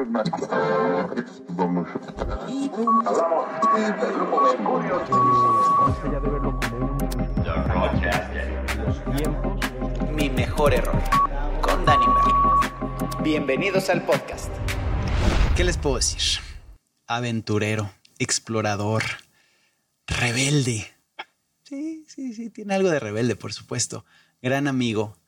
Mi mejor error. Con Danny Merlo. Bienvenidos al podcast. ¿Qué les puedo decir? Aventurero, explorador, rebelde. Sí, sí, sí, tiene algo de rebelde, por supuesto. Gran amigo.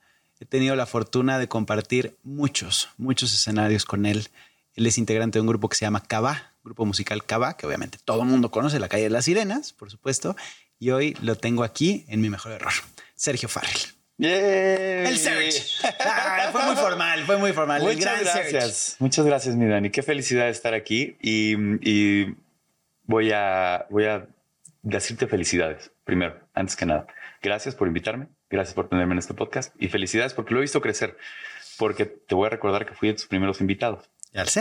He tenido la fortuna de compartir muchos, muchos escenarios con él. Él es integrante de un grupo que se llama Cava, grupo musical Cava, que obviamente todo el mundo conoce, la calle de las sirenas, por supuesto. Y hoy lo tengo aquí en mi mejor error. Sergio Farrell. El Serge. Ah, fue muy formal, fue muy formal. Muchas el gran gracias. Muchas gracias, mi Dani. Qué felicidad estar aquí y, y voy, a, voy a decirte felicidades primero, antes que nada. Gracias por invitarme, gracias por tenerme en este podcast y felicidades porque lo he visto crecer. Porque te voy a recordar que fui de tus primeros invitados.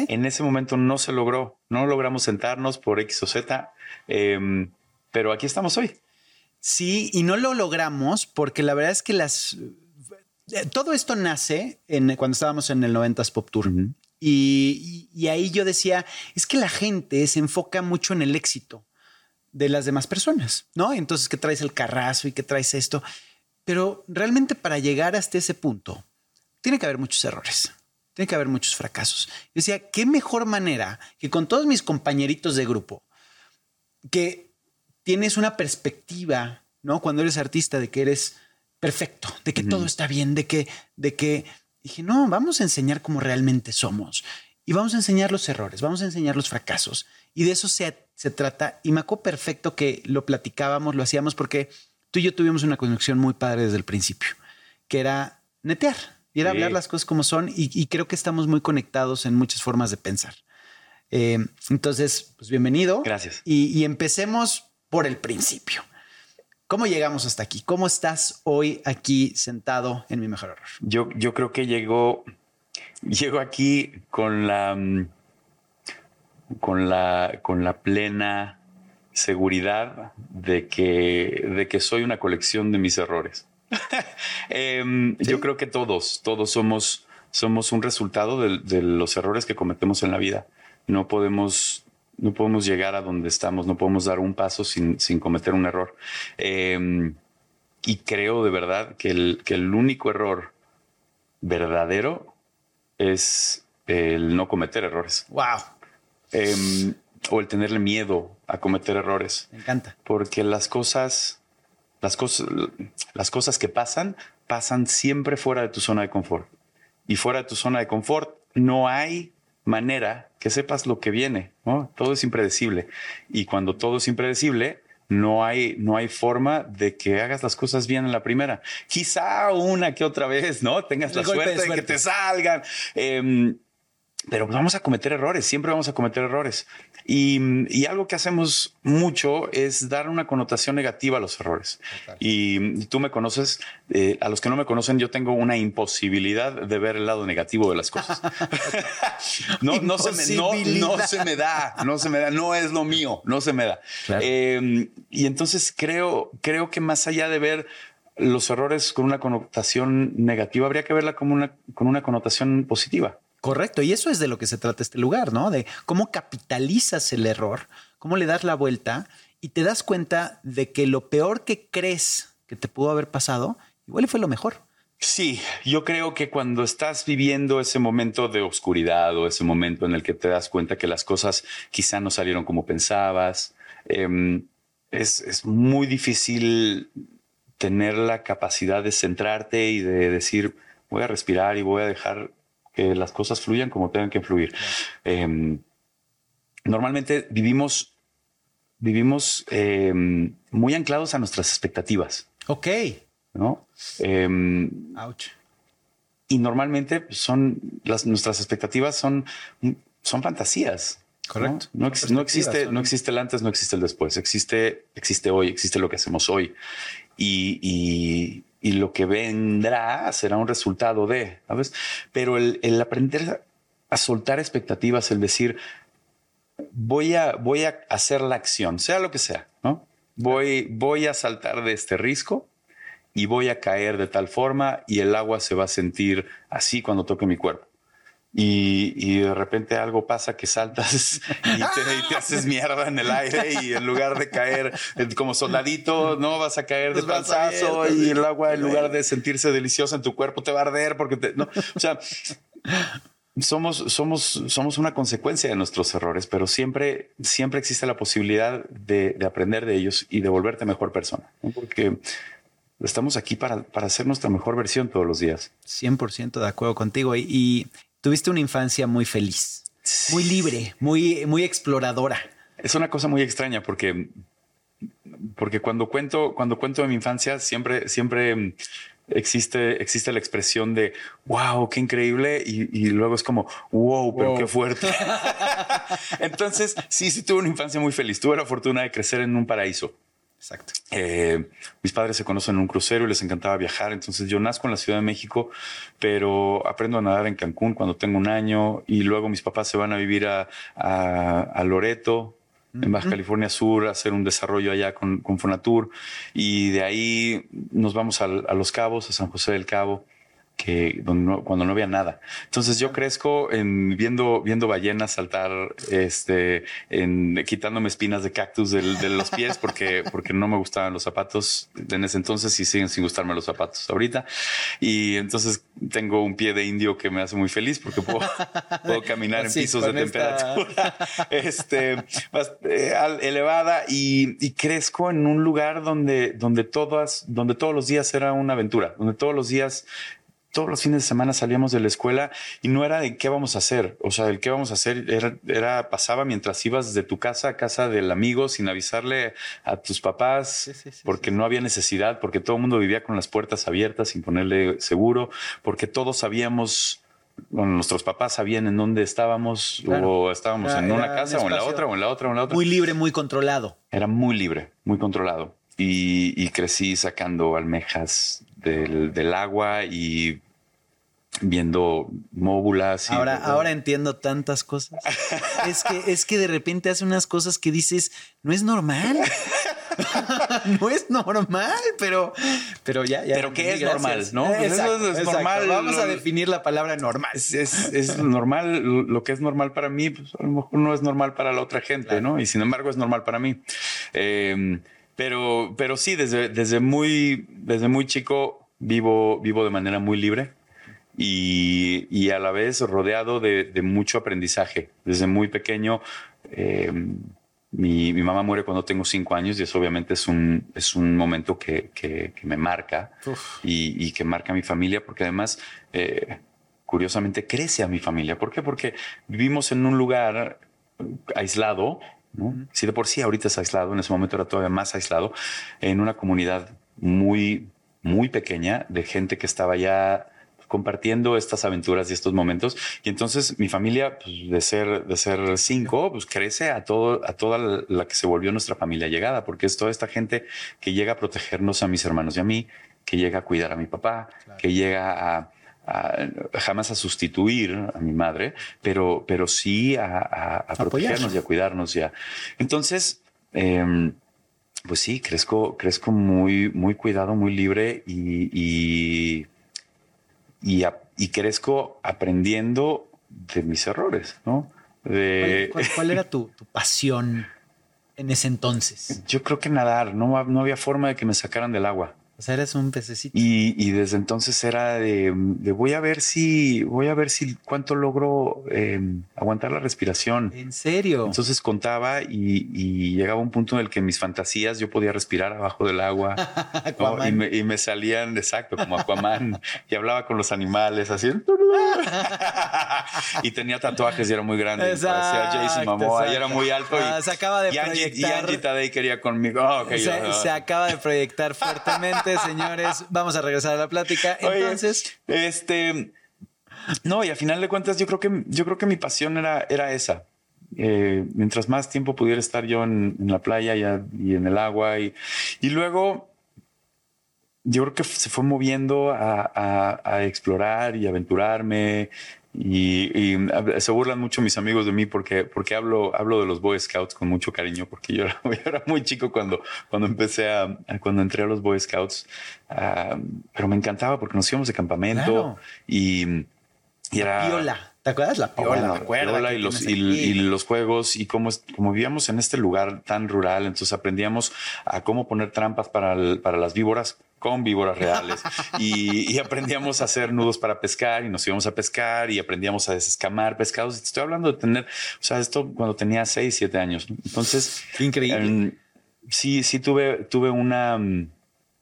En ese momento no se logró, no logramos sentarnos por X o Z, em, pero aquí estamos hoy. Sí, y no lo logramos porque la verdad es que las. eh, Todo esto nace en, cuando estábamos en el 90s Pop Tour. Y- y ahí yo decía, es que la gente se enfoca mucho en el éxito de las demás personas, ¿no? Entonces, que traes el carrazo y que traes esto. Pero realmente para llegar hasta ese punto, tiene que haber muchos errores. Tiene que haber muchos fracasos. Yo decía, qué mejor manera que con todos mis compañeritos de grupo, que tienes una perspectiva, ¿no? Cuando eres artista, de que eres perfecto, de que todo está bien, de que, de que dije, no, vamos a enseñar cómo realmente somos y vamos a enseñar los errores, vamos a enseñar los fracasos y de eso se, se trata. Y me acuerdo perfecto que lo platicábamos, lo hacíamos porque tú y yo tuvimos una conexión muy padre desde el principio, que era netear y era Sí. hablar las cosas como son y, y creo que estamos muy conectados en muchas formas de pensar. Eh, entonces, pues bienvenido. Gracias. Y, y empecemos por el principio. ¿Cómo llegamos hasta aquí? ¿Cómo estás hoy aquí sentado en mi mejor error? Yo, yo creo que llegó, llego aquí con la, con la, con la plena seguridad de que, de que soy una colección de mis errores. Em, Yo creo que todos, todos somos, somos un resultado de, de los errores que cometemos en la vida. No podemos, no podemos llegar a donde estamos, no podemos dar un paso sin, sin cometer un error. Em, y creo de verdad que el, que el único error verdadero es el no cometer errores Wow, Em, o el tenerle miedo a cometer errores, me encanta. porque las cosas, las cosas, las cosas que pasan, pasan siempre fuera de tu zona de confort. Y fuera de tu zona de confort no hay manera que sepas lo que viene, ¿no? Todo es impredecible. Y cuando todo es impredecible, no hay, no hay forma de que hagas las cosas bien en la primera. Quizá una que otra vez, ¿no? Tengas la de suerte de, que te salgan. Em, pero vamos a cometer errores, siempre vamos a cometer errores. Y, y algo que hacemos mucho es dar una connotación negativa a los errores. Y tú me conoces, eh, a los que no me conocen, yo tengo una imposibilidad de ver el lado negativo de las cosas. no, no, se me, no, no Imposibilidad. se me da, no se me da, no es lo mío, no se me da. Claro. Eh, y entonces creo, creo que más allá de ver los errores con una connotación negativa, habría que verla como una, con una connotación positiva. Correcto. Y eso es de lo que se trata este lugar, ¿no? De cómo capitalizas el error, cómo le das la vuelta y te das cuenta de que lo peor que crees que te pudo haber pasado, igual fue lo mejor. Sí, yo creo que cuando estás viviendo ese momento de oscuridad o ese momento en el que te das cuenta que las cosas quizá no salieron como pensabas, em, es, es muy difícil tener la capacidad de centrarte y de decir, voy a respirar y voy a dejar que las cosas fluyan como tengan que fluir. Em, normalmente vivimos, vivimos em, muy anclados a nuestras expectativas, Ok. ¿no? Em, Ouch. y normalmente son las nuestras expectativas son son fantasías. Correcto. no, no existe no existe el antes no existe el después existe existe hoy existe lo que hacemos hoy y, y- y lo que vendrá será un resultado de ¿sabes? pero el, el aprender a soltar expectativas el decir voy a voy a hacer la acción sea lo que sea no voy voy a saltar de este risco y voy a caer de tal forma y el agua se va a sentir así cuando toque mi cuerpo. Y, de repente algo pasa que saltas y te, haces mierda en el aire y en lugar de caer como soldadito, no vas a caer de pues panzazo y el agua en lugar de sentirse deliciosa en tu cuerpo te va a arder porque te, no, o sea, somos, somos, somos una consecuencia de nuestros errores, pero siempre, siempre existe la posibilidad de, aprender de ellos y de volverte mejor persona, porque estamos aquí para, para hacer nuestra mejor versión todos los días. 100% de acuerdo contigo. Y tuviste una infancia muy feliz, muy libre, muy, muy exploradora. Es una cosa muy extraña porque, porque cuando cuento, cuando cuento de mi infancia, siempre, siempre existe, existe la expresión de wow, qué increíble. Y, luego es como wow, pero qué fuerte. Entonces, sí, sí tuve una infancia muy feliz. Tuve la fortuna de crecer en un paraíso. Exacto. Eh, mis padres se conocen en un crucero y les encantaba viajar. Entonces yo nazco en la Ciudad de México, pero aprendo a nadar en Cancún cuando tengo un año y luego mis papás se van a vivir a, a, Loreto, en Baja California Sur, a hacer un desarrollo allá con, con Fonatur. Y de ahí nos vamos a Los Cabos, a San José del Cabo que cuando no había nada. Entonces yo crezco en viendo, viendo ballenas saltar, este, en quitándome espinas de cactus de, los pies porque, porque no me gustaban los zapatos en ese entonces y siguen sin gustarme los zapatos ahorita. Y entonces tengo un pie de indio que me hace muy feliz porque puedo, puedo caminar en pisos de temperatura este, más, eh, elevada y, y, crezco en un lugar donde, donde todas, donde todos los días era una aventura, donde todos los días todos los fines de semana salíamos de la escuela y no era de qué vamos a hacer. O sea, el qué vamos a hacer era, pasaba mientras ibas de tu casa a casa del amigo sin avisarle a tus papás, porque no había necesidad, porque todo el mundo vivía con las puertas abiertas sin ponerle seguro, porque todos sabíamos bueno, nuestros papás sabían en dónde estábamos o estábamos en una casa o en la otra o en la otra o en la otra. Muy libre, muy controlado. Era muy libre, muy controlado. Y, crecí sacando almejas del, agua y viendo móbulas. ahora, ahora entiendo tantas cosas. es que, es que de repente hace unas cosas que dices, no es normal. no es normal, pero, pero ya, ya. Pero ¿qué es normal? ¿No? Pues es normal. Vamos a definir la palabra normal. Es, normal. Lo que es normal para mí, pues a lo mejor no es normal para la otra gente, ¿no? Y sin embargo es normal para mí. Eh, pero, pero sí, desde, desde, muy, desde muy chico vivo, vivo de manera muy libre y, a la vez rodeado de, mucho aprendizaje. Desde muy pequeño, em, mi, mamá muere cuando tengo cinco años y eso obviamente es un, es un momento que, me marca y, que marca a mi familia porque además... Eh, curiosamente crece a mi familia. ¿Por qué? Porque vivimos en un lugar aislado, si de por sí ahorita es aislado, en ese momento era todavía más aislado, en una comunidad muy, muy pequeña de gente que estaba ya compartiendo estas aventuras y estos momentos. Y entonces mi familia, pues, de ser de ser cinco, pues crece a todo a toda la que se volvió nuestra familia llegada, porque es toda esta gente que llega a protegernos a mis hermanos y a mí, que llega a cuidar a mi papá, que llega a jamás a sustituir a mi madre, pero, pero sí a, protegernos y a cuidarnos ya. Entonces, em, pues sí, crezco, crezco muy, muy cuidado, muy libre y, y, y, crezco aprendiendo de mis errores, ¿no? ¿Cuál, era tu, tu pasión en ese entonces? Yo creo que nadar, no, no había forma de que me sacaran del agua. O sea, eres un pececito. Y, desde entonces era de, voy a ver si, voy a ver si cuánto logro em, aguantar la respiración. ¿En serio? Entonces contaba y, llegaba un punto en el que en mis fantasías yo podía respirar abajo del agua y, me, salían, exacto, como Aquaman y hablaba con los animales así. y tenía tatuajes y era muy grande. Exacto, Jason Momoa y era muy alto. Y, ah, se acaba de proyectar. y Angie Tadei quería conmigo. Oh, se acaba de proyectar fuertemente señores. Vamos a regresar a la plática. Entonces, este, no, y a final de cuentas, yo creo que, yo creo que mi pasión era, era esa. Eh, mientras más tiempo pudiera estar yo en, la playa y, en el agua y, y luego yo creo que se fue moviendo a, explorar y aventurarme y, se burlan mucho mis amigos de mí porque, porque hablo, hablo de los Boy Scouts con mucho cariño, porque yo era, muy chico cuando, cuando empecé a, cuando entré a los Boy Scouts, ah, pero me encantaba porque nos íbamos de campamento y, y, era... Piola. ¿Te acuerdas? La piola, Bueno, que y los, y, los juegos y como, como vivíamos en este lugar tan rural, entonces aprendíamos a cómo poner trampas para, el- para las víboras con víboras reales y, y aprendíamos a hacer nudos para pescar y nos íbamos a pescar y aprendíamos a desescamar pescados. Te Estoy hablando de tener, o sea, esto cuando tenía 6, 7 años. Entonces, Increíble. em, sí, sí tuve, tuve una, mm,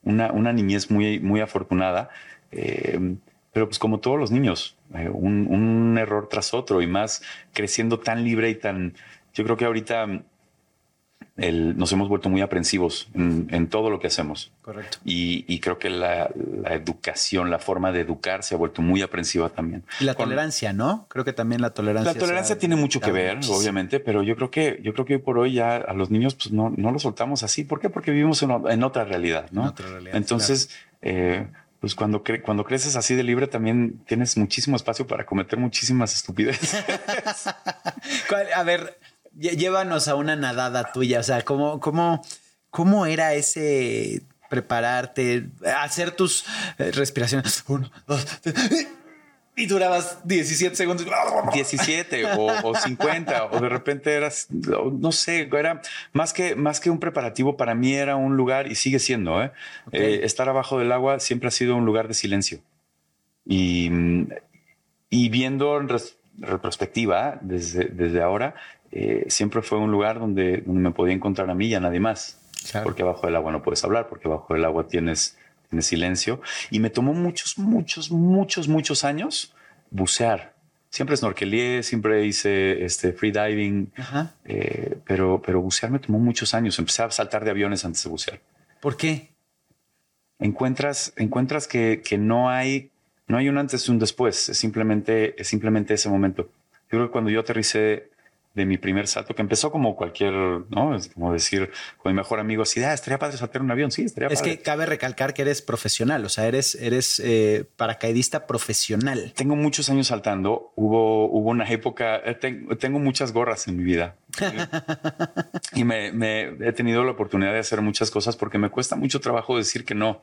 una, una niñez muy, muy afortunada. eh, pero pues como todos los niños, eh, un, un error tras otro y más creciendo tan libre y tan... Yo creo que ahorita el- nos hemos vuelto muy aprensivos en, en todo lo que hacemos. Correcto. Y, y creo que la, la educación, la forma de educar se ha vuelto muy aprensiva también. Y la Con- tolerancia, ¿no? Creo que también la tolerancia. la tolerancia tiene mucho que ver, muchísimo. obviamente, pero yo creo que yo creo que hoy por hoy ya a los niños pues no, no los soltamos así. ¿Por qué? Porque vivimos en otra realidad, ¿no? En otra realidad, Entonces, eh, pues cuando cre- cuando creces así de libre también tienes muchísimo espacio para cometer muchísimas estupideces. ¿Cuál- A ver, llévanos a una nadada tuya. O sea, ¿cómo, cómo, cómo era ese prepararte, hacer tus eh, respiraciones? Uno, dos, tres, y durabas 17 segundos. 17 o, o 50 o de repente eras no sé era más que más que un preparativo para mí era un lugar y sigue siendo ¿eh? Eh, estar abajo del agua siempre ha sido un lugar de silencio y, mm, y viendo en res- retrospectiva desde, desde ahora eh, siempre fue un lugar donde, donde me podía encontrar a mí y a nadie más Claro. porque abajo del agua no puedes hablar porque abajo del agua tienes tienes silencio y me tomó muchos muchos muchos muchos años bucear siempre snorkelié siempre hice este freediving eh, pero pero bucear me tomó muchos años empecé a saltar de aviones antes de bucear ¿Por qué? encuentras, encuentras que, que no hay, no hay un antes y un después. Es simplemente, es simplemente ese momento. Yo creo que cuando yo aterricé de mi primer salto, que empezó como cualquier, ¿no? Es como decir con mi mejor amigo así, ah, estaría padre saltar un avión. Sí, estaría Es padre. que cabe recalcar que eres profesional, o sea, eres, eres eh, paracaidista profesional. Tengo muchos años saltando. Hubo, hubo una época, eh, ten- tengo muchas gorras en mi vida. y me, me he tenido la oportunidad de hacer muchas cosas porque me cuesta mucho trabajo decir que no.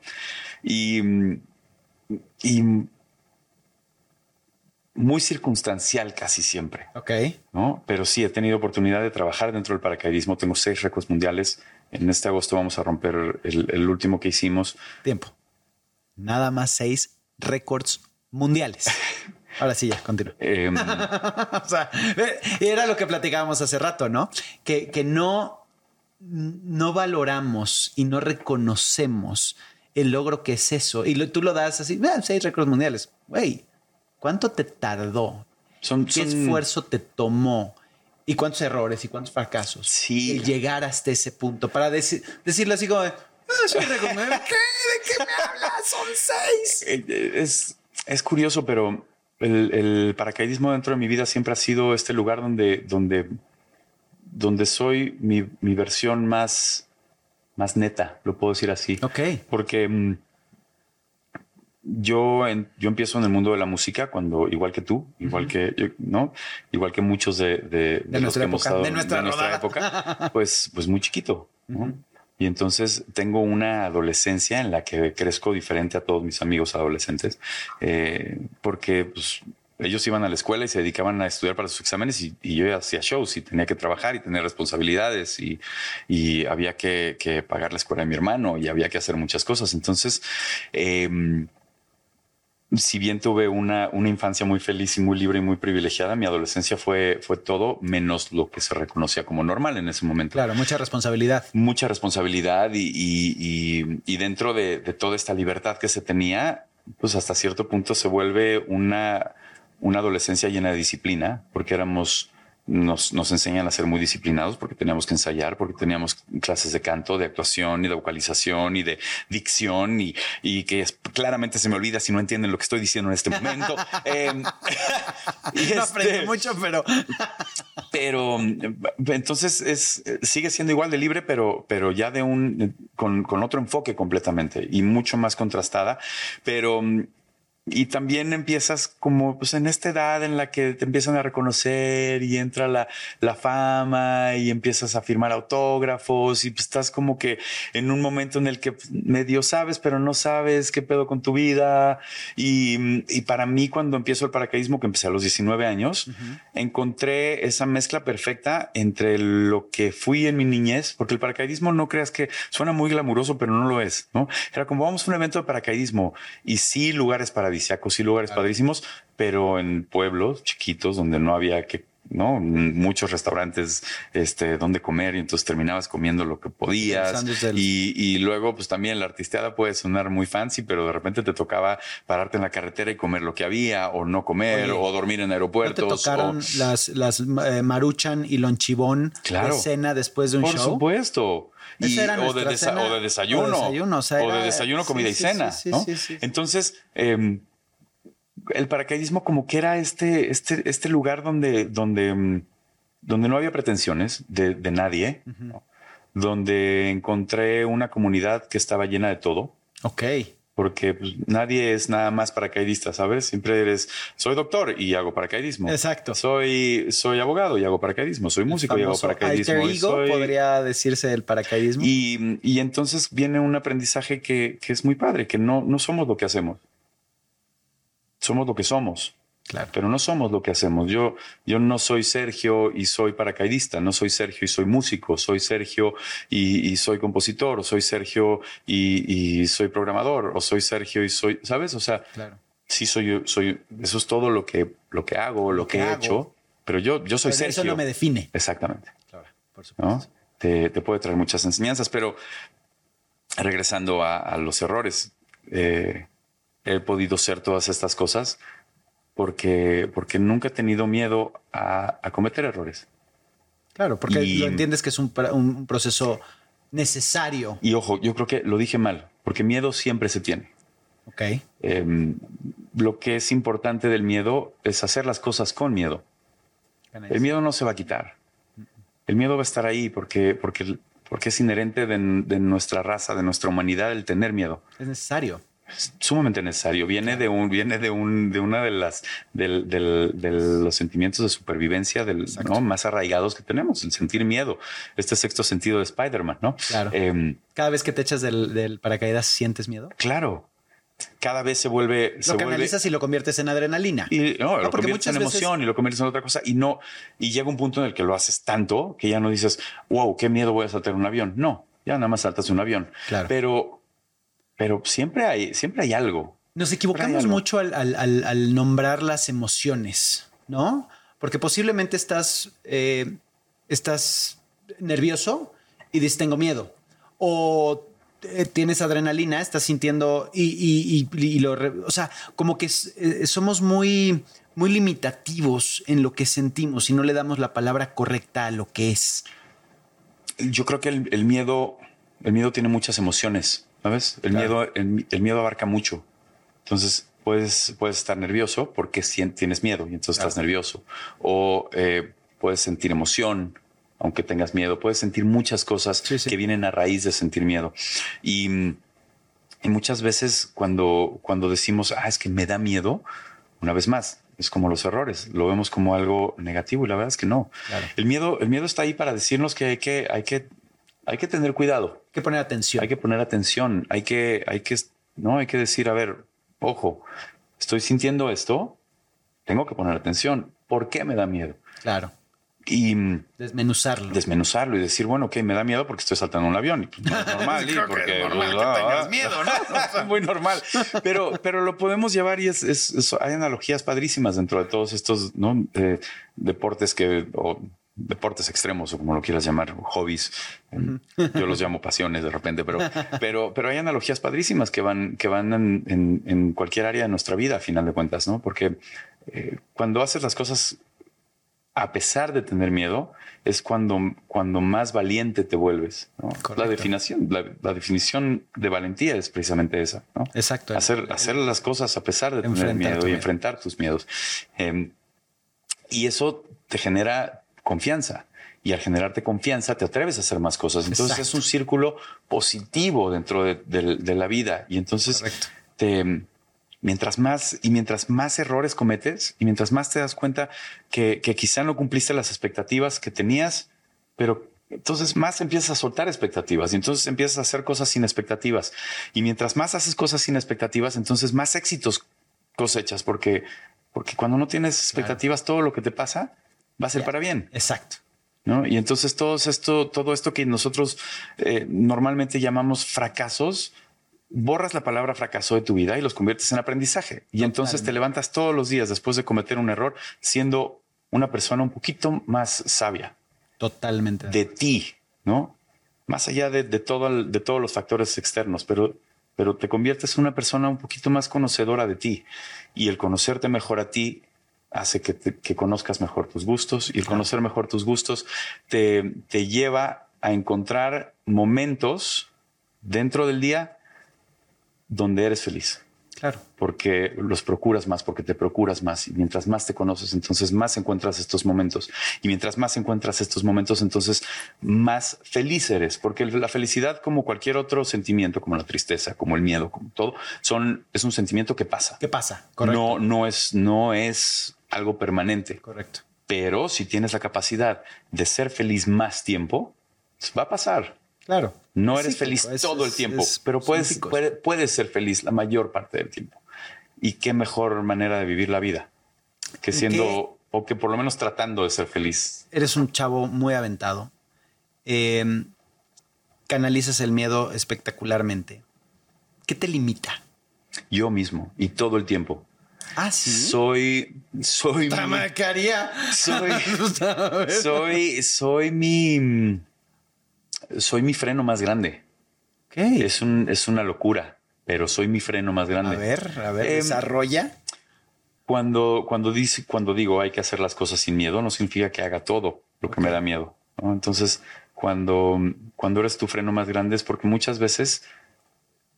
Y, y muy circunstancial casi siempre, Ok. ¿no? Pero sí he tenido oportunidad de trabajar dentro del paracaidismo. Tengo seis récords mundiales. En este agosto vamos a romper el, el último que hicimos. Tiempo. Nada más seis récords mundiales. Ahora sí, ya, continúa. Em, o sea, era lo que platicábamos hace rato, ¿no? Que, que no, no valoramos y no reconocemos el logro que es eso. Y lo- tú lo das así, "Ah, seis récords mundiales. Güey, ¿cuánto te tardó? son, ¿Qué son- esfuerzo te tomó? ¿Y cuántos errores y cuántos fracasos? Sí. El llegar hasta ese punto para deci- decirle así como, de, "Ah, seis récords mundiales". ¿Qué? ¿De qué me hablas? Son seis. Eh, eh, Es, es curioso, pero el, el paracaidismo dentro de mi vida siempre ha sido este lugar donde, donde, donde soy mi, mi versión más, más neta, lo puedo decir así. Ok. Porque mm, yo, en- yo empiezo en el mundo de la música cuando, igual que tú, igual que yo, ¿no? Igual que muchos de, de, de los nuestra que hemos época, estado de nuestra época, pues, pues muy chiquito. ¿no? Y entonces tengo una adolescencia en la que crezco diferente a todos mis amigos adolescentes, eh, porque pues, ellos iban a la escuela y se dedicaban a estudiar para sus exámenes y, y yo hacía shows y tenía que trabajar y tener responsabilidades y, y había que, que pagar la escuela de mi hermano y había que hacer muchas cosas. Entonces, em, si bien tuve una, una infancia muy feliz y muy libre y muy privilegiada, mi adolescencia fue, fue todo menos lo que se reconocía como normal en ese momento Claro, mucha responsabilidad. mucha responsabilidad y, y- y- y dentro de, de toda esta libertad que se tenía, pues hasta cierto punto se vuelve una, una adolescencia llena de disciplina, porque éramos, nos, nos enseñan a ser muy disciplinados, porque teníamos que ensayar, porque teníamos clases de canto, de actuación y de vocalización y de dicción y, y que es- claramente se me olvida si no entienden lo que estoy diciendo en este momento. Em, y No aprendí este- mucho, pero pero mm, entonces es, sigue siendo igual de libre, pero, pero ya de un con, con otro enfoque completamente y mucho más contrastada. Pero mm, y también empiezas como pues en esta edad en la que te empiezan a reconocer y entra la, la fama y empiezas a firmar autógrafos y pues estás como que en un momento en el que pues, medio sabes, pero no sabes qué pedo con tu vida. Y, y para mí cuando empiezo el paracaidismo, que empecé a los 19 años, encontré esa mezcla perfecta entre lo que fui en mi niñez, porque el paracaidismo no creas que suena muy glamuroso, pero no lo es, ¿no? Era como vamos a un evento de paracaidismo y sí lugares para y lugares padrísimos, pero en pueblos chiquitos donde no había que ¿no? Muchos restaurantes este, donde comer y entonces terminabas comiendo lo que podías. Y, y, luego, pues también la artisteada puede sonar muy fancy, pero de repente te tocaba pararte en la carretera y comer lo que había, o no comer, o dormir en aeropuertos. ¿No te tocaron las, las eh, maruchan y lonchibón claro, de cena después de un por show? Por supuesto. Y, o, de cena, o, de desayuno. O de desayuno, o sea, o de desayuno comida sí, y cena. Sí, ¿no? Entonces, eh, el paracaidismo como que era este, este, este lugar donde, donde, mm, donde no había pretensiones de, de nadie, ¿no? donde encontré una comunidad que estaba llena de todo. Ok. Porque pues, nadie es nada más paracaidista, ¿sabes? Siempre eres, soy doctor y hago paracaidismo. Exacto. Soy, soy abogado y hago paracaidismo. Soy músico y hago paracaidismo. Alter ego soy... podría decirse el paracaidismo. Y, y entonces viene un aprendizaje que, que, es muy padre, que no, no somos lo que hacemos somos lo que somos. Claro. Pero no somos lo que hacemos. Yo, yo no soy Sergio y soy paracaidista, no soy Sergio y soy músico, soy Sergio y, y soy compositor, o soy Sergio y, y, soy programador, o soy Sergio y soy, ¿sabes? O sea, claro. sí soy, soy, eso es todo lo que, lo que hago, lo, lo que, he hago. hecho, pero yo, yo soy pero Sergio. Eso no me define. Exactamente. Claro, por supuesto. ¿no? Te, te, puede traer muchas enseñanzas, pero regresando a, a los errores, eh, he podido ser todas estas cosas porque, porque nunca he tenido miedo a, a cometer errores. Claro, porque y, lo entiendes que es un, un, proceso necesario. Y ojo, yo creo que lo dije mal, porque miedo siempre se tiene. Ok. Eh, lo que es importante del miedo es hacer las cosas con miedo. El miedo no se va a quitar. El miedo va a estar ahí porque, porque, porque es inherente de, de nuestra raza, de nuestra humanidad, el tener miedo. Es necesario es sumamente necesario. Viene de un, viene de un, de una de las, del, del, de los sentimientos de supervivencia del, ¿no? más arraigados que tenemos, el sentir miedo. Este sexto sentido de Spider-Man, ¿no? Claro. Eh, Cada vez que te echas del, del, paracaídas, ¿sientes miedo? Claro. Cada vez se vuelve. Lo se canalizas vuelve, y lo conviertes en adrenalina. Y no, no lo conviertes en emoción veces... y lo conviertes en otra cosa. Y no, y llega un punto en el que lo haces tanto que ya no dices, wow, qué miedo voy a saltar un avión. No, ya nada más saltas un avión. Claro. Pero pero siempre hay, siempre hay algo. Nos equivocamos mucho al, al, al, al, nombrar las emociones, ¿no? Porque posiblemente estás, eh, estás nervioso y dices tengo miedo. O eh, tienes adrenalina, estás sintiendo y, y, y, y lo... O sea, como que eh, somos muy, muy limitativos en lo que sentimos y no le damos la palabra correcta a lo que es. Yo creo que el, el miedo, el miedo tiene muchas emociones. ¿Sabes? El, claro. miedo, el, el, miedo abarca mucho. Entonces puedes, puedes estar nervioso porque tienes miedo y entonces claro. estás nervioso. O eh, puedes sentir emoción, aunque tengas miedo. Puedes sentir muchas cosas sí, sí. que vienen a raíz de sentir miedo. Y, y, muchas veces cuando, cuando decimos, ah, es que me da miedo, una vez más, es como los errores, lo vemos como algo negativo y la verdad es que no. Claro. El, miedo, el miedo está ahí para decirnos que hay que, hay que hay que tener cuidado. Hay que poner atención. Hay que poner atención. Hay que, hay que, no, hay que decir, a ver, ojo, estoy sintiendo esto, tengo que poner atención. ¿Por qué me da miedo? Claro. Y desmenuzarlo. Desmenuzarlo y decir, bueno, ok, me da miedo porque estoy saltando un avión. Y pues, no, normal, y porque es normal que tengas miedo, ¿no? muy normal. Pero, pero lo podemos llevar y es, es, es, hay analogías padrísimas dentro de todos estos ¿no? eh, deportes que o, deportes extremos o como lo quieras llamar, hobbies. Yo los llamo pasiones de repente, pero, pero, pero hay analogías padrísimas que van, que van en, en, en cualquier área de nuestra vida, a final de cuentas, ¿no? Porque eh, cuando haces las cosas a pesar de tener miedo, es cuando, cuando más valiente te vuelves. ¿no? La definición, la, la, definición de valentía es precisamente esa. ¿no? Exacto. Hacer, el, hacer las cosas a pesar de tener miedo y miedo. enfrentar tus miedos. Eh, y eso te genera confianza. Y al generarte confianza, te atreves a hacer más cosas. Entonces Exacto. es un círculo positivo dentro de, de, de la vida. Y entonces te, mientras más y mientras más errores cometes y mientras más te das cuenta que, que quizá no cumpliste las expectativas que tenías, pero entonces más empiezas a soltar expectativas y entonces empiezas a hacer cosas sin expectativas. Y mientras más haces cosas sin expectativas, entonces más éxitos cosechas, porque, porque cuando no tienes expectativas, todo lo que te pasa va a ser para bien. Exacto. ¿no? Y entonces todo esto, todo esto que nosotros eh, normalmente llamamos fracasos, borras la palabra fracaso de tu vida y los conviertes en aprendizaje. Y entonces te levantas todos los días después de cometer un error siendo una persona un poquito más sabia. Totalmente. De ti, ¿no? Más allá de, todo de todos los factores externos, pero, pero te conviertes en una persona un poquito más conocedora de ti. Y el conocerte mejor a ti hace que, que conozcas mejor tus gustos y el conocer mejor tus gustos te, te lleva a encontrar momentos dentro del día donde eres feliz. Claro. Porque los procuras más, porque te procuras más. Y mientras más te conoces, entonces más encuentras estos momentos. Y mientras más encuentras estos momentos, entonces más feliz eres. Porque la felicidad, como cualquier otro sentimiento, como la tristeza, como el miedo, como todo, son, es un sentimiento que pasa. ¿Qué pasa? Correcto. No, no es, no es algo permanente. Correcto. Pero si tienes la capacidad de ser feliz más tiempo, pues va a pasar. Claro. No eres feliz todo el tiempo, pero puedes, puedes ser feliz la mayor parte del tiempo. Y qué mejor manera de vivir la vida que siendo, o que por lo menos tratando de ser feliz. Eres un chavo muy aventado. Em, canalizas el miedo espectacularmente. ¿Qué te limita? Yo mismo y todo el tiempo. Ah, sí. Soy, soy. Tramacaría. Soy, soy, soy mi soy mi freno más grande. Es, un, es una locura, pero soy mi freno más grande. A ver, a ver, em, desarrolla. Cuando, cuando, dice, cuando digo hay que hacer las cosas sin miedo, no significa que haga todo lo que me da miedo. Entonces, cuando, cuando eres tu freno más grande es porque muchas veces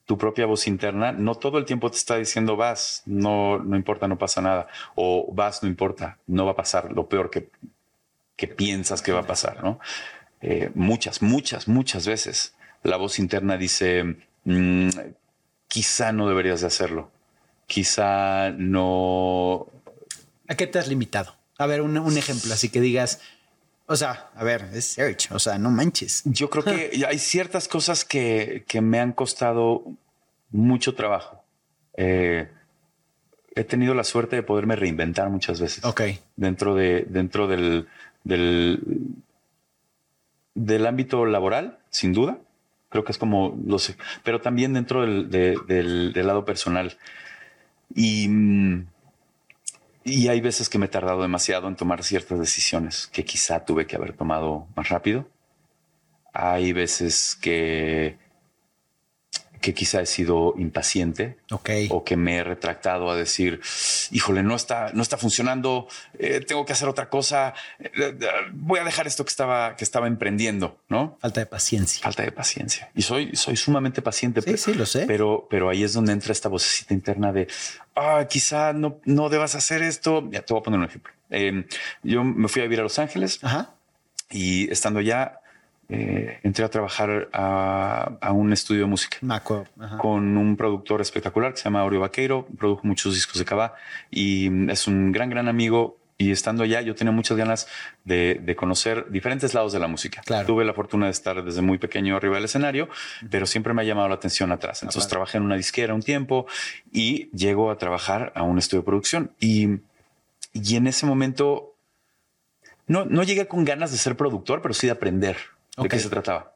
tu propia voz interna no todo el tiempo te está diciendo vas, no, no importa, no pasa nada, o vas, no importa, no va a pasar lo peor que, que piensas que va a pasar, ¿no? Eh, muchas, muchas, muchas veces la voz interna dice, mm, quizá no deberías de hacerlo, quizá no... ¿A qué te has limitado? A ver, un, ejemplo, así que digas, o sea, a ver, es search, o sea, no manches. Yo creo que hay ciertas cosas que, me han costado mucho trabajo. Eh, he tenido la suerte de poderme reinventar muchas veces. Ok. Dentro de, dentro del, del del ámbito laboral, sin duda. Creo que es como lo sé, pero también dentro del, lado personal. Y, y hay veces que me he tardado demasiado en tomar ciertas decisiones que quizá tuve que haber tomado más rápido. Hay veces que que quizá he sido impaciente o que me he retractado a decir, híjole, no está, no está funcionando, eh, tengo que hacer otra cosa, eh, eh, voy a dejar esto que estaba, que estaba emprendiendo, ¿no? Falta de paciencia. Falta de paciencia. Y soy, soy sumamente paciente. Sí, pero, sí, lo sé. Pero, pero ahí es donde entra esta vocecita interna de, ah, quizá no, no debas hacer esto. Ya te voy a poner un ejemplo. Em, yo me fui a vivir a Los Ángeles y estando allá, eh, entré a trabajar a, un estudio de música con un productor espectacular que se llama Aureo Vaqueiro, produjo muchos discos de Cava y es un gran, gran amigo. Y estando allá, yo tenía muchas ganas de, conocer diferentes lados de la música. Tuve la fortuna de estar desde muy pequeño arriba del escenario, pero siempre me ha llamado la atención atrás. Entonces trabajé en una disquera un tiempo y llego a trabajar a un estudio de producción. Y, y en ese momento no, no llegué con ganas de ser productor, pero sí de aprender de qué se trataba.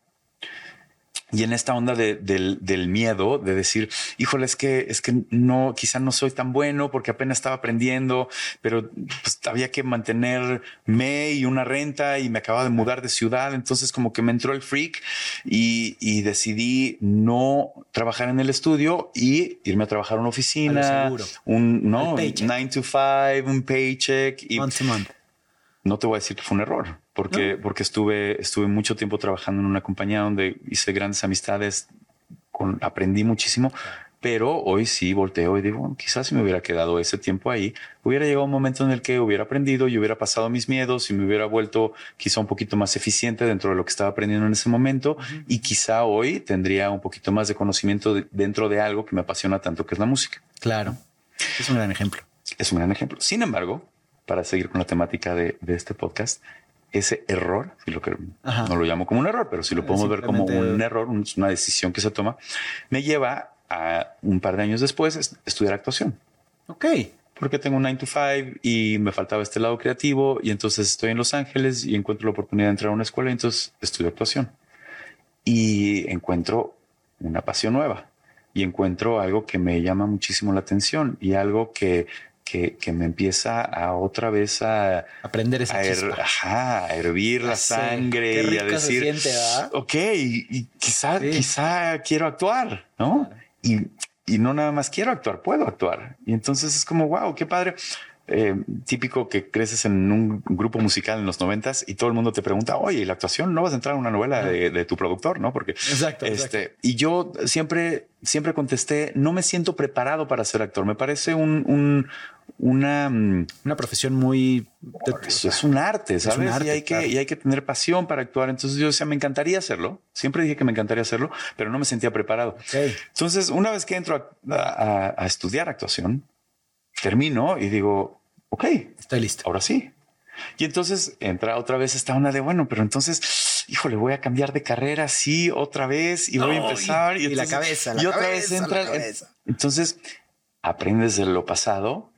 Y en esta onda del, miedo, de decir, híjole, es que, es que no, quizá no soy tan bueno porque apenas estaba aprendiendo, pero pues, había que mantenerme y una renta y me acababa de mudar de ciudad. Entonces como que me entró el freak y, decidí no trabajar en el estudio y irme a trabajar a una oficina, un, no, nine to five, un paycheck. Y, no te voy a decir que fue un error, porque, porque estuve, estuve mucho tiempo trabajando en una compañía donde hice grandes amistades, con, aprendí muchísimo, pero hoy sí volteo y digo, quizás si me hubiera quedado ese tiempo ahí, hubiera llegado un momento en el que hubiera aprendido y hubiera pasado mis miedos y me hubiera vuelto quizá un poquito más eficiente dentro de lo que estaba aprendiendo en ese momento y quizá hoy tendría un poquito más de conocimiento dentro de algo que me apasiona tanto, que es la música. Claro. Es un gran ejemplo. Es un gran ejemplo. Sin embargo, para seguir con la temática de, de este podcast, ese error, si lo que Ajá. no lo llamo como un error, pero si lo podemos ver como un error, un- una decisión que se toma, me lleva a un par de años después est- estudiar actuación. Ok. Porque tengo un 9 to 5 y me faltaba este lado creativo y entonces estoy en Los Ángeles y encuentro la oportunidad de entrar a una escuela y entonces estudio actuación. Y encuentro una pasión nueva y encuentro algo que me llama muchísimo la atención y algo que, que, que me empieza a otra vez a, Aprender esa a, her- chispa. ajá, a hervir la sangre y a decir, siente, ok, y, y quizá, Sí. quizá quiero actuar, ¿no? Y, y no nada más quiero actuar, puedo actuar. Y entonces es como, wow, qué padre. Eh, típico que creces en un grupo musical en los noventas y todo el mundo te pregunta, oye, ¿y la actuación no vas a entrar en una novela de, de tu productor, no? Porque Exacto, este, y yo siempre, siempre contesté, no me siento preparado para ser actor. Me parece un, un una, mm, Una profesión muy. es un arte, un ¿sabes? arte, y, hay que, claro. y hay que tener pasión para actuar. Entonces yo decía, me encantaría hacerlo. Siempre dije que me encantaría hacerlo, pero no me sentía preparado. Ok. Entonces, una vez que entro a, a- a estudiar actuación, termino y digo, ok, Estoy listo. ahora sí. Y entonces entra otra vez esta onda de, bueno, pero entonces, híjole, voy a cambiar de carrera, sí, otra vez, y voy a No, empezar. y- y la entonces- cabeza, la y otra cabeza, vez la entra. cabeza. Entonces, aprendes de lo pasado.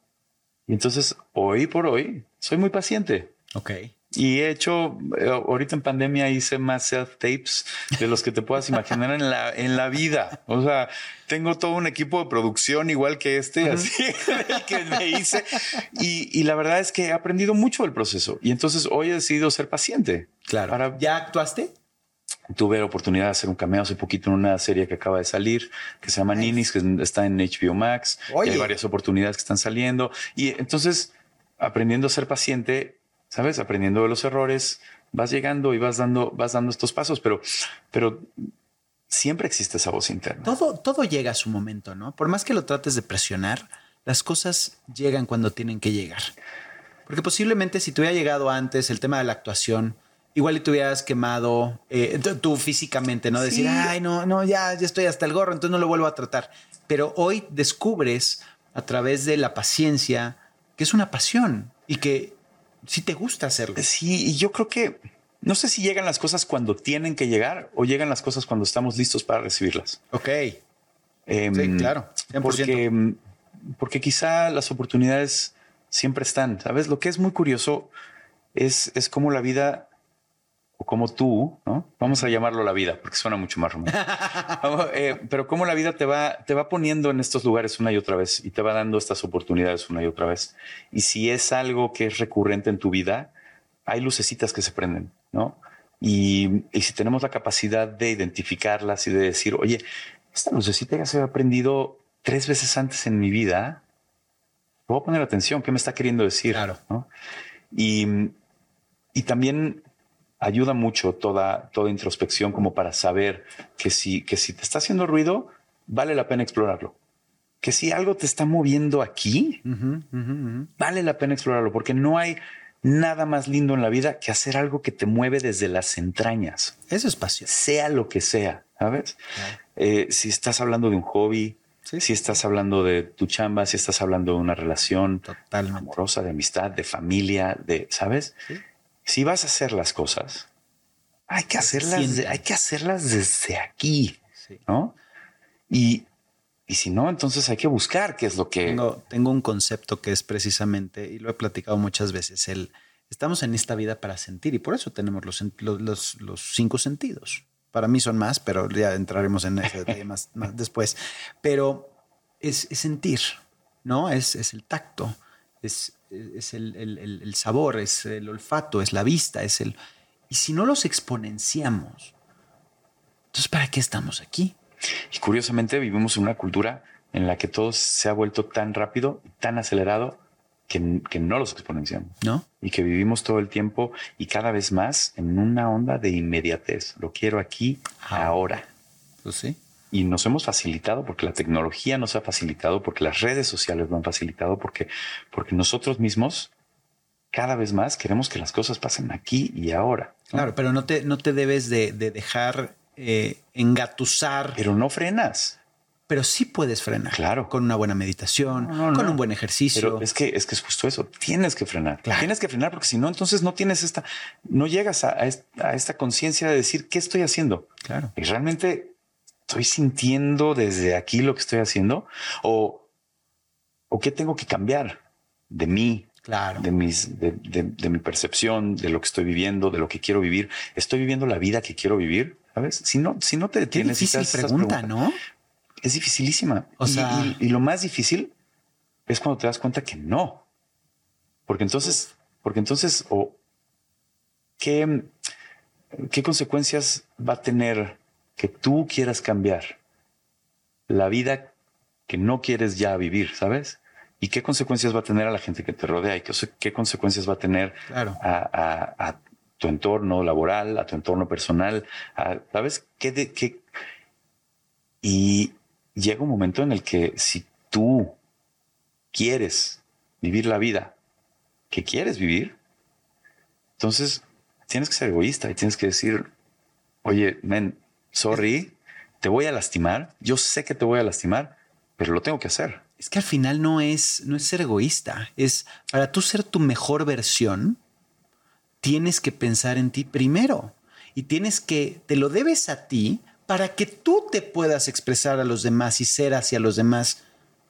Y entonces, hoy por hoy, soy muy paciente. Ok. Y he hecho, eh, ahorita en pandemia hice más self-tapes de los que te puedas imaginar en la, en la vida. O sea, tengo todo un equipo de producción igual que este, así, el que me hice. Y, y la verdad es que he aprendido mucho del proceso. Y entonces hoy he decidido ser paciente. Claro. Para- ¿Ya actuaste? Tuve la oportunidad de hacer un cameo hace poquito en una serie que acaba de salir, que se llama Ninis, que está en HBO Max. Oye. Y hay varias oportunidades que están saliendo. Y entonces, aprendiendo a ser paciente, ¿sabes? Aprendiendo de los errores, vas llegando y vas dando, vas dando estos pasos, pero, pero siempre existe esa voz interna. Todo, todo llega a su momento, ¿no? Por más que lo trates de presionar, las cosas llegan cuando tienen que llegar. Porque posiblemente si te hubiera llegado antes el tema de la actuación, igual y te hubieras quemado eh, tú- físicamente, ¿no? Decir, Sí. ay, no, no, ya, ya estoy hasta el gorro, entonces no lo vuelvo a tratar. Pero hoy descubres a través de la paciencia que es una pasión y que sí te gusta hacerlo. Sí, y yo creo que no sé si llegan las cosas cuando tienen que llegar o llegan las cosas cuando estamos listos para recibirlas. Ok. Em, Sí, claro, 100%. Porque, em, porque quizá las oportunidades siempre están. Sabes, lo que es muy curioso es, es cómo la vida o como tú, ¿no? Vamos a llamarlo la vida porque suena mucho más romántico. Eh, pero cómo la vida te va, te va poniendo en estos lugares una y otra vez y te va dando estas oportunidades una y otra vez. Y si es algo que es recurrente en tu vida, hay lucecitas que se prenden, ¿no? Y, y si tenemos la capacidad de identificarlas y de decir, oye, esta lucecita ya se ha prendido tres veces antes en mi vida, voy a poner atención, ¿qué me está queriendo decir? Claro. ¿no? Y, y también ayuda mucho toda, toda introspección como para saber que si, que si te está haciendo ruido, vale la pena explorarlo. Que si algo te está moviendo aquí, vale la pena explorarlo, porque no hay nada más lindo en la vida que hacer algo que te mueve desde las entrañas, Eso es pasión. sea lo que sea, ¿sabes? Claro. Eh, si estás hablando de un hobby, Sí. si estás hablando de tu chamba, si estás hablando de una relación Totalmente. amorosa, de amistad, de familia, de, ¿sabes? Sí. Si vas a hacer las cosas, hay que hacerlas, hay que hacerlas desde aquí, Sí. ¿no? Y, y si no, entonces hay que buscar qué es lo que... Tengo, tengo un concepto que es precisamente, y lo he platicado muchas veces, el estamos en esta vida para sentir y por eso tenemos los, los, los- los cinco sentidos. Para mí son más, pero ya entraremos en ese detalle más, más después. Pero es, es sentir, ¿no? Es, es el tacto, es, es el, el- el- sabor, es el olfato, es la vista, es el... Y si no los exponenciamos, entonces ¿para qué estamos aquí? Y curiosamente vivimos en una cultura en la que todo se ha vuelto tan rápido, tan acelerado, que, que no los exponenciamos. ¿No? Y que vivimos todo el tiempo y cada vez más en una onda de inmediatez. Lo quiero aquí, Ahora. ahora. Pues sí. Y nos hemos facilitado porque la tecnología nos ha facilitado, porque las redes sociales lo han facilitado, porque, porque nosotros mismos cada vez más queremos que las cosas pasen aquí y ahora. ¿no? Claro, pero no te, no te debes de, de dejar eh, engatusar. Pero no frenas. pero sí puedes frenar. Claro. Con una buena meditación, No, no, con un buen ejercicio. Pero es que es que es justo eso. Tienes que frenar. Claro. Tienes que frenar porque si no, entonces no tienes esta, no llegas a, a esta conciencia de decir qué estoy haciendo. Claro. Y realmente estoy sintiendo desde aquí lo que estoy haciendo o, o qué tengo que cambiar de mí, Claro. de mis, de, de- de mi percepción, de lo que estoy viviendo, de lo que quiero vivir. Estoy viviendo la vida que quiero vivir. ¿Sabes? Si no, si no te Qué detienes. te difícil pregunta, ¿no? es dificilísima. O Y- sea- y, y lo más difícil es cuando te das cuenta que no. Porque entonces, porque entonces, o qué, qué consecuencias va a tener que tú quieras cambiar la vida que no quieres ya vivir, ¿sabes? Y qué consecuencias va a tener a la gente que te rodea y qué, qué consecuencias va a tener Claro. a, a- a tu entorno laboral, a tu entorno personal, a- ¿sabes? ¿Qué de, qué? Y llega un momento en el que si tú quieres vivir la vida que quieres vivir, entonces tienes que ser egoísta y tienes que decir, oye, men, sorry, te voy a lastimar, yo sé que te voy a lastimar, pero lo tengo que hacer. Es que al final no es, no es ser egoísta. Es para tú ser tu mejor versión, tienes que pensar en ti primero y tienes que, te lo debes a ti para que tú te puedas expresar a los demás y ser hacia los demás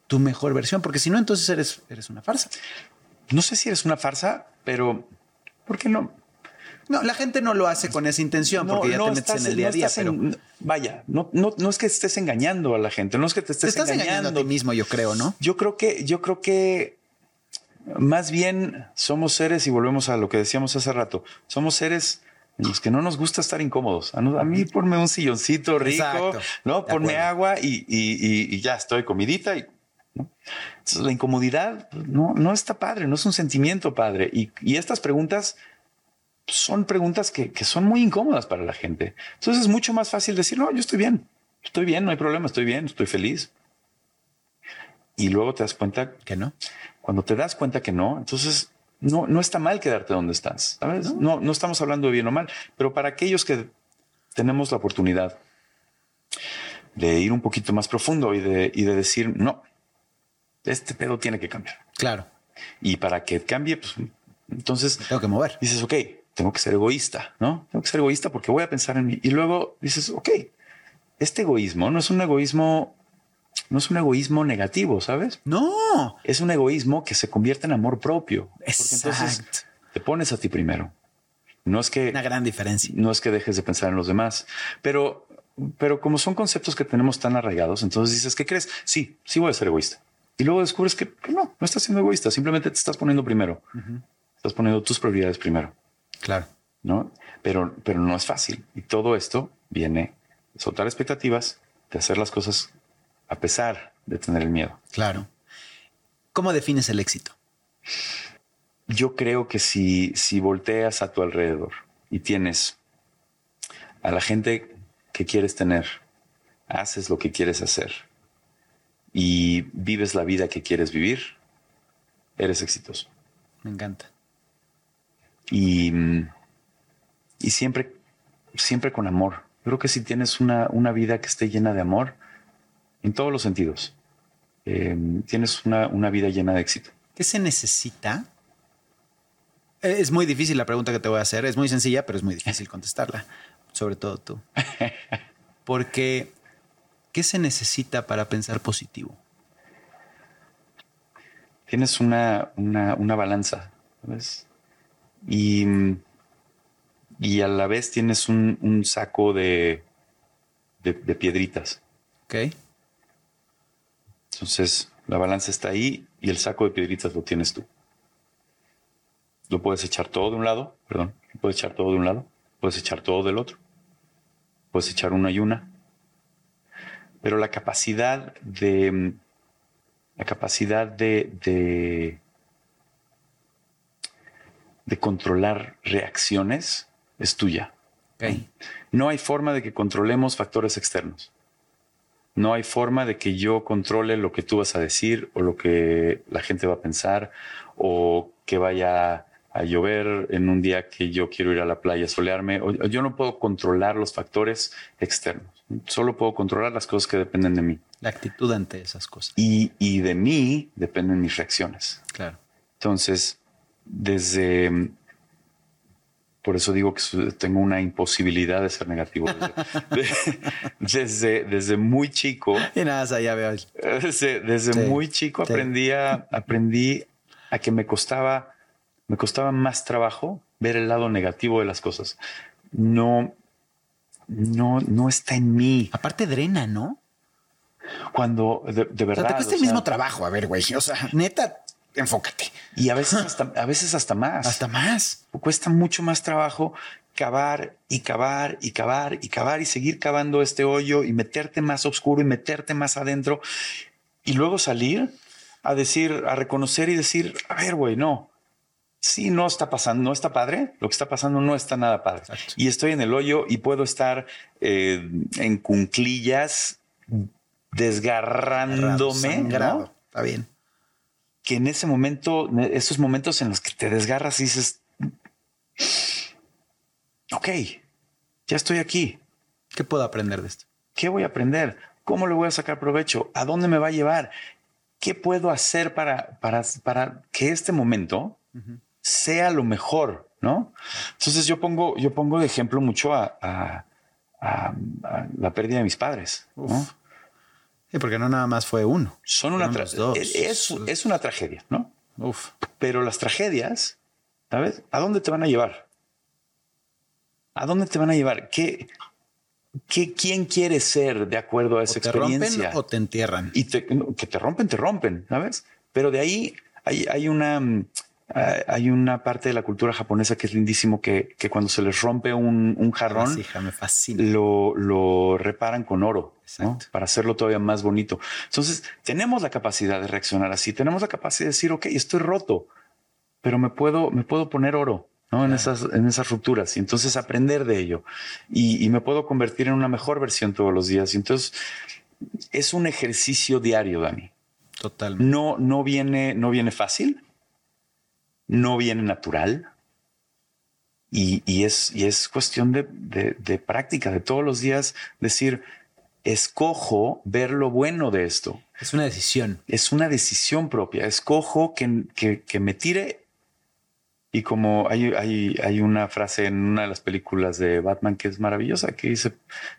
tu mejor versión, porque si no, entonces eres, eres una farsa. No sé si eres una farsa, pero ¿por qué no? No, la gente no lo hace con esa intención porque ya te metes estás- en el día a día, pero en- vaya, no, no, no es que estés engañando a la gente, no es que te te estés estás engañando a ti mismo, yo creo, ¿no? Yo creo que, yo creo que más bien somos seres y volvemos a lo que decíamos hace rato. Somos seres en los que no nos gusta estar incómodos. A, no- a mí ponme un silloncito rico, Exacto. no, ponme agua y, y- y- ya estoy comidita. Y, ¿no? Entonces, la incomodidad pues, no, no está padre, no es un sentimiento padre. Y, y estas preguntas son preguntas que, que son muy incómodas para la gente. Entonces es mucho más fácil decir, no, yo estoy bien, estoy bien, no hay problema, estoy bien, estoy feliz. Y luego te das cuenta Que no. cuando te das cuenta que no, entonces no, no está mal quedarte donde estás. ¿sabes? No, no estamos hablando de bien o mal, pero para aquellos que tenemos la oportunidad de ir un poquito más profundo y de, y de decir, no, este pedo tiene que cambiar. Claro, Y para que cambie, pues entonces tengo que mover. dices, ok, tengo que ser egoísta, ¿no? Tengo que ser egoísta porque voy a pensar en mí. Y luego dices, ok, este egoísmo no es un egoísmo, no es un egoísmo negativo, ¿sabes? No, es un egoísmo que se convierte en amor propio. Porque entonces Exacto. te pones a ti primero. No es que una gran diferencia. no es que dejes de pensar en los demás, pero, pero como son conceptos que tenemos tan arraigados, entonces dices, ¿qué crees? Sí, sí voy a ser egoísta. Y luego descubres que, que no, no estás siendo egoísta, simplemente te estás poniendo primero. Estás poniendo tus prioridades primero, Claro. ¿no? Pero, pero no es fácil. Y todo esto viene de soltar expectativas, de hacer las cosas a pesar de tener el miedo. Claro. ¿Cómo defines el éxito? Yo creo que si, si volteas a tu alrededor y tienes a la gente que quieres tener, haces lo que quieres hacer y vives la vida que quieres vivir, eres exitoso. Me encanta. Y, y siempre, siempre con amor. Yo creo que si tienes una, una vida que esté llena de amor, en todos los sentidos, eh, tienes una, una vida llena de éxito. ¿Qué se necesita? Eh, Es muy difícil la pregunta que te voy a hacer. Es muy sencilla, pero es muy difícil contestarla. Sobre todo tú. Porque, ¿qué se necesita para pensar positivo? tienes una, una, una balanza, ¿sabes? Y, y a la vez tienes un, un saco de, de, de piedritas. ¿Ok? Entonces, la balanza está ahí y el saco de piedritas lo tienes tú. Lo puedes echar todo de un lado, perdón, lo puedes echar todo de un lado, puedes echar todo del otro, puedes echar una y una. Pero la capacidad de, la capacidad de, de, de controlar reacciones es tuya. No hay forma de que controlemos factores externos. No hay forma de que yo controle lo que tú vas a decir o lo que la gente va a pensar o que vaya a llover en un día que yo quiero ir a la playa a solearme. Yo no puedo controlar los factores externos. Solo puedo controlar las cosas que dependen de mí. La actitud ante esas cosas. Y, y de mí dependen mis reacciones. Claro. Entonces, desde por eso digo que tengo una imposibilidad de ser negativo. Desde, desde, muy chico. Y nada, ya veo. Desde, desde muy chico aprendí, a, aprendí a que me costaba, me costaba más trabajo ver el lado negativo de las cosas. No, no, no está en mí. Aparte drena, ¿no? Cuando de, verdad. O te cuesta el mismo trabajo. A ver, güey. O sea, neta, enfócate. Y a veces hasta, a veces hasta más. Hasta más. Cuesta mucho más trabajo cavar y cavar y cavar y cavar y seguir cavando este hoyo y meterte más oscuro y meterte más adentro y luego salir a decir, a reconocer y decir, a ver, güey, no. Sí, no está pasando, no está padre. Lo que está pasando no está nada padre. Y estoy en el hoyo y puedo estar eh, en cunclillas desgarrándome. ¿no? Está bien que en ese momento, esos momentos en los que te desgarras y dices, ok, ya estoy aquí. ¿Qué puedo aprender de esto? ¿Qué voy a aprender? ¿Cómo le voy a sacar provecho? ¿A dónde me va a llevar? ¿Qué puedo hacer para, para, para que este momento sea lo mejor? ¿No? Entonces yo pongo, yo pongo de ejemplo mucho a, la pérdida de mis padres. ¿no? Porque no nada más fue uno. Son una tragedia. Es, es, una tragedia, ¿no? Uf. Pero las tragedias, ¿sabes? ¿A dónde te van a llevar? ¿A dónde te van a llevar? ¿Qué, qué, quién quiere ser de acuerdo a esa te experiencia? Rompen o te entierran. Y que te rompen, te rompen, ¿sabes? Pero de ahí hay, hay una Ah, hay una parte de la cultura japonesa que es lindísimo que, cuando se les rompe un, jarrón, Lo, lo, reparan con oro para hacerlo todavía más bonito. Entonces, tenemos la capacidad de reaccionar así, tenemos la capacidad de decir, ok, estoy roto, pero me puedo, me puedo poner oro. En, esas, en esas rupturas y entonces aprender de ello y, y me puedo convertir en una mejor versión todos los días. Y entonces es un ejercicio diario, Dani. Total. No, no viene, no viene fácil, no viene natural y, es, y es cuestión de, práctica, de todos los días decir, escojo ver lo bueno de esto. Es una decisión. Es una decisión propia. Escojo que, que, me tire. Y como hay, hay, hay, una frase en una de las películas de Batman que es maravillosa, que dice,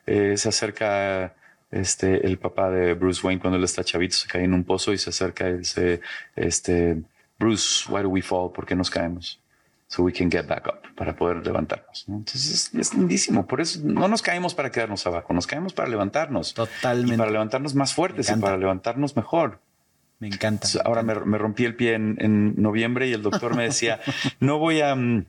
eh, se acerca este, el papá de Bruce Wayne cuando él está chavito, se cae en un pozo y se acerca y dice, este, Bruce, why do we fall? ¿Por qué nos caemos? So we can get back up para poder levantarnos. Entonces es, lindísimo. Por eso no nos caemos para quedarnos abajo, nos caemos para levantarnos. Totalmente. Y para levantarnos más fuertes y para levantarnos mejor. Me encanta. ahora Me, rompí el pie en, noviembre y el doctor me decía, no voy a... Mm,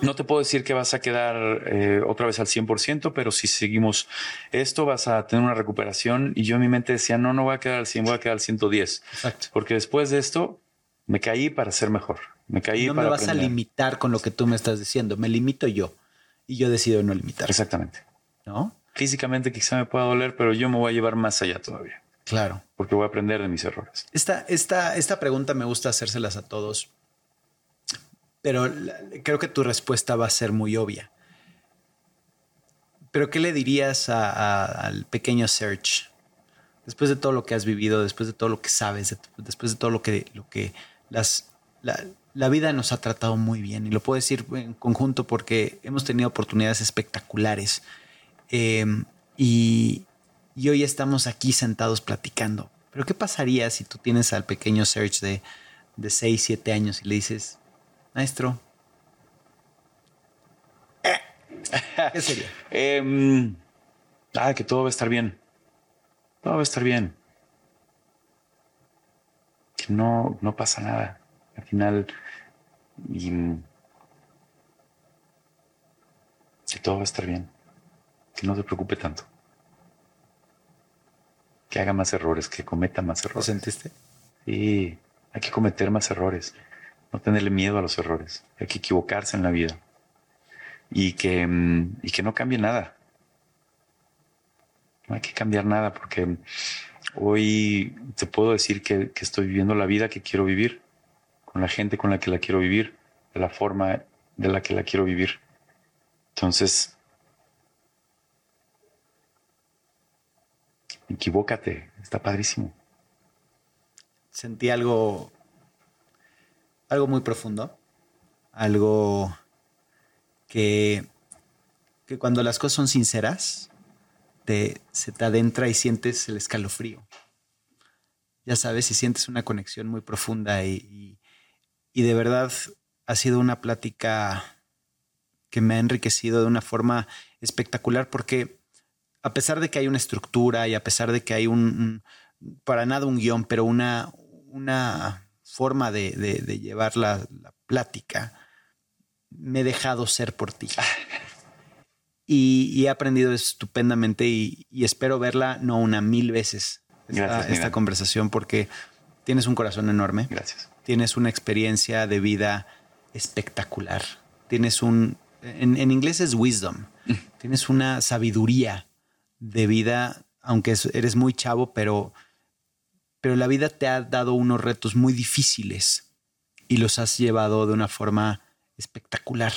no te puedo decir que vas a quedar eh, otra vez al 100%, pero si seguimos esto vas a tener una recuperación. Y yo en mi mente decía, no, no voy a quedar al 100, voy a quedar al 110. Exacto. Porque después de esto me caí para ser mejor. Me caí no para. Me vas a limitar con lo que tú me estás diciendo. Me limito yo. Y yo decido no limitar. Exactamente. ¿No? Físicamente quizá me pueda doler, pero yo me voy a llevar más allá todavía. Claro. Porque voy a aprender de mis errores. Esta, esta, esta pregunta me gusta hacérselas a todos. Pero creo que tu respuesta va a ser muy obvia. Pero ¿qué le dirías al pequeño Serge? Después de todo lo que has vivido, después de todo lo que sabes, después de todo lo que, lo que las, la, vida nos ha tratado muy bien y lo puedo decir en conjunto porque hemos tenido oportunidades espectaculares em, y, hoy estamos aquí sentados platicando. Pero ¿qué pasaría si tú tienes al pequeño Serge de, de 6, 7 años y le dices, maestro, ¿qué sería? Em, ah, que todo va a estar bien. Todo va a estar bien que no, no pasa nada. Al final, y, que todo va a estar bien. Que no se preocupe tanto. Que haga más errores, que cometa más errores. ¿Lo sentiste? Sí, hay que cometer más errores. No tenerle miedo a los errores. Hay que equivocarse en la vida. Y que, y que no cambie nada. No hay que cambiar nada porque Hoy te puedo decir que, estoy viviendo la vida que quiero vivir, con la gente con la que la quiero vivir, de la forma de la que la quiero vivir. Entonces, equivócate, está padrísimo. Sentí algo, algo muy profundo, algo que, que cuando las cosas son sinceras, se te adentra y sientes el escalofrío. Ya sabes, si sientes una conexión muy profunda y, y, y de verdad ha sido una plática que me ha enriquecido de una forma espectacular porque a pesar de que hay una estructura y a pesar de que hay un, para nada un guion, pero una, una forma de llevar la, la, plática, me he dejado ser por ti. y, y, he aprendido estupendamente y, y, espero verla no una mil veces esta, Gracias, esta conversación porque tienes un corazón enorme. Gracias. Tienes una experiencia de vida espectacular. Tienes un, en, en inglés es wisdom. Tienes una sabiduría de vida, aunque eres muy chavo, pero, pero la vida te ha dado unos retos muy difíciles y los has llevado de una forma espectacular.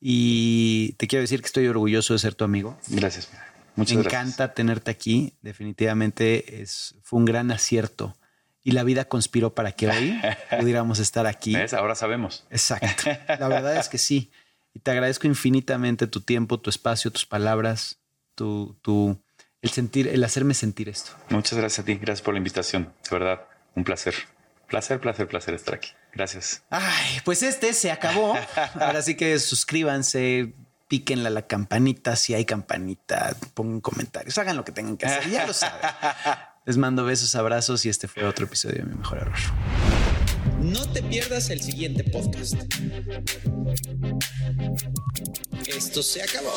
Y te quiero decir que estoy orgulloso de ser tu amigo. Gracias. Muchas Me encanta tenerte aquí. Definitivamente es, fue un gran acierto. Y la vida conspiró para que hoy pudiéramos estar aquí. ¿Ves? Ahora sabemos. Exacto. La verdad es que sí. Y te agradezco infinitamente tu tiempo, tu espacio, tus palabras, tu, tu, el sentir, el hacerme sentir esto. Muchas gracias a ti. Gracias por la invitación. De verdad, un placer. Placer, placer, placer estar aquí. Gracias. Ay, pues este se acabó. Ahora sí que suscríbanse, píquenle a la campanita. Si hay campanita, pongan comentarios, hagan lo que tengan que hacer. Ya lo saben. Les mando besos, abrazos y este fue otro episodio de Mi Mejor Error. No te pierdas el siguiente podcast. Esto se acabó.